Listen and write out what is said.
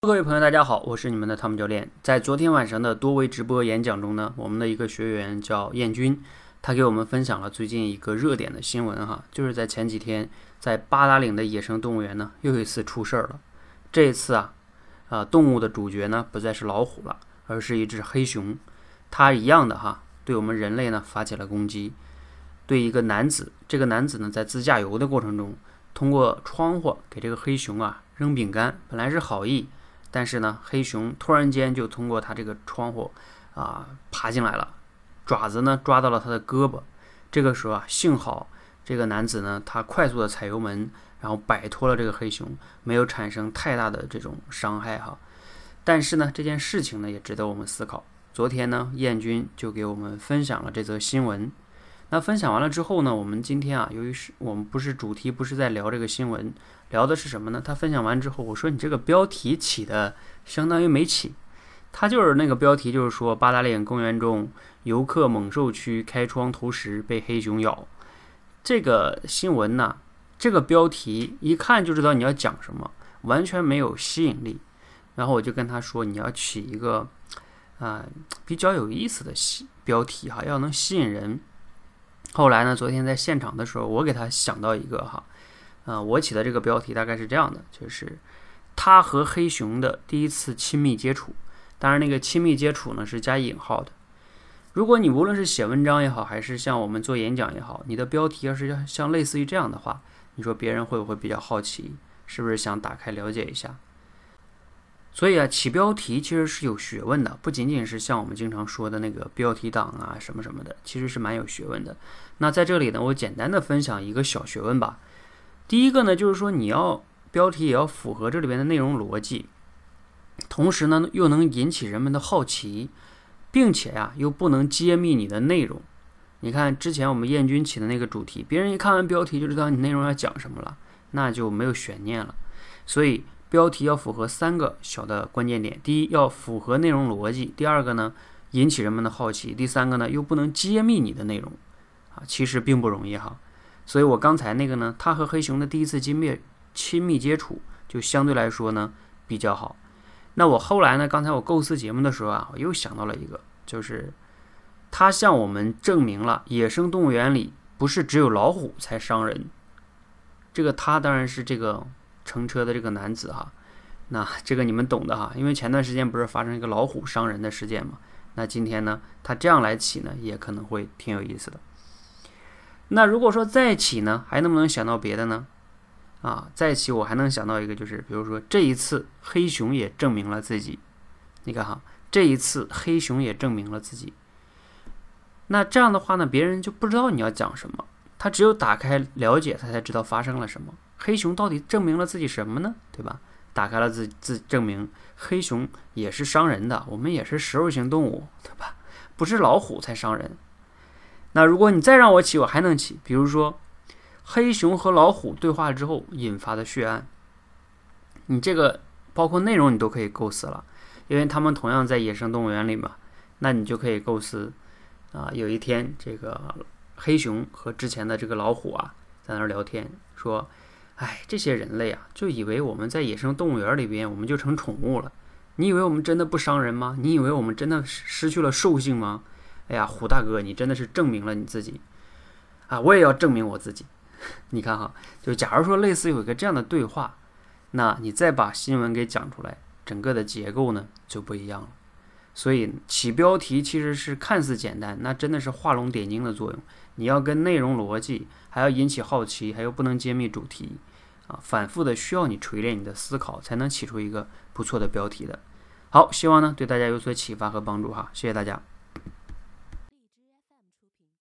各位朋友，大家好，我是你们的汤姆教练。在昨天晚上的多维直播演讲中呢，我们的一个学员叫燕军，他给我们分享了最近一个热点的新闻哈，就是在前几天，在八达岭的野生动物园呢，又一次出事儿了。这一次啊，啊，动物的主角呢，不再是老虎了，而是一只黑熊。它一样的哈，对我们人类呢发起了攻击。对一个男子，这个男子呢，在自驾游的过程中，通过窗户给这个黑熊啊扔饼干，本来是好意。但是呢，黑熊突然间就通过它这个窗户啊爬进来了，爪子呢抓到了他的胳膊。这个时候啊，幸好这个男子呢他快速的踩油门，然后摆脱了这个黑熊，没有产生太大的这种伤害哈。但是呢，这件事情呢也值得我们思考。昨天呢，燕军就给我们分享了这则新闻。那分享完了之后呢，我们今天啊，由于是我们不是主题，不是在聊这个新闻。聊的是什么呢？他分享完之后，我说你这个标题起的相当于没起。他就是那个标题，就是说八达岭公园中游客猛兽区开窗投食被黑熊咬。这个新闻呢，这个标题一看就知道你要讲什么，完全没有吸引力。然后我就跟他说，你要起一个啊比较有意思的吸标题哈，要能吸引人。后来呢，昨天在现场的时候，我给他想到一个哈。啊，我起的这个标题大概是这样的，就是他和黑熊的第一次亲密接触。当然，那个亲密接触呢是加引号的。如果你无论是写文章也好，还是像我们做演讲也好，你的标题要是要像类似于这样的话，你说别人会不会比较好奇？是不是想打开了解一下？所以啊，起标题其实是有学问的，不仅仅是像我们经常说的那个标题党啊什么什么的，其实是蛮有学问的。那在这里呢，我简单的分享一个小学问吧。第一个呢，就是说你要标题也要符合这里边的内容逻辑，同时呢又能引起人们的好奇，并且呀又不能揭秘你的内容。你看之前我们燕军起的那个主题，别人一看完标题就知道你内容要讲什么了，那就没有悬念了。所以标题要符合三个小的关键点：第一，要符合内容逻辑；第二个呢，引起人们的好奇；第三个呢，又不能揭秘你的内容。啊，其实并不容易哈。所以我刚才那个呢，他和黑熊的第一次亲密亲密接触就相对来说呢比较好。那我后来呢，刚才我构思节目的时候啊，我又想到了一个，就是他向我们证明了野生动物园里不是只有老虎才伤人。这个他当然是这个乘车的这个男子哈。那这个你们懂的哈，因为前段时间不是发生一个老虎伤人的事件嘛？那今天呢，他这样来起呢，也可能会挺有意思的。那如果说再起呢，还能不能想到别的呢？啊，再起我还能想到一个，就是比如说这一次黑熊也证明了自己。你看哈，这一次黑熊也证明了自己。那这样的话呢，别人就不知道你要讲什么，他只有打开了解，他才知道发生了什么。黑熊到底证明了自己什么呢？对吧？打开了自自证明，黑熊也是伤人的，我们也是食肉型动物，对吧？不是老虎才伤人。那如果你再让我起，我还能起。比如说，黑熊和老虎对话之后引发的血案，你这个包括内容你都可以构思了，因为他们同样在野生动物园里嘛。那你就可以构思，啊，有一天这个黑熊和之前的这个老虎啊在那儿聊天，说：“哎，这些人类啊，就以为我们在野生动物园里边我们就成宠物了。你以为我们真的不伤人吗？你以为我们真的失去了兽性吗？”哎呀，虎大哥，你真的是证明了你自己啊！我也要证明我自己。你看哈，就假如说类似有一个这样的对话，那你再把新闻给讲出来，整个的结构呢就不一样了。所以起标题其实是看似简单，那真的是画龙点睛的作用。你要跟内容逻辑，还要引起好奇，还有不能揭秘主题啊，反复的需要你锤炼你的思考，才能起出一个不错的标题的。好，希望呢对大家有所启发和帮助哈，谢谢大家。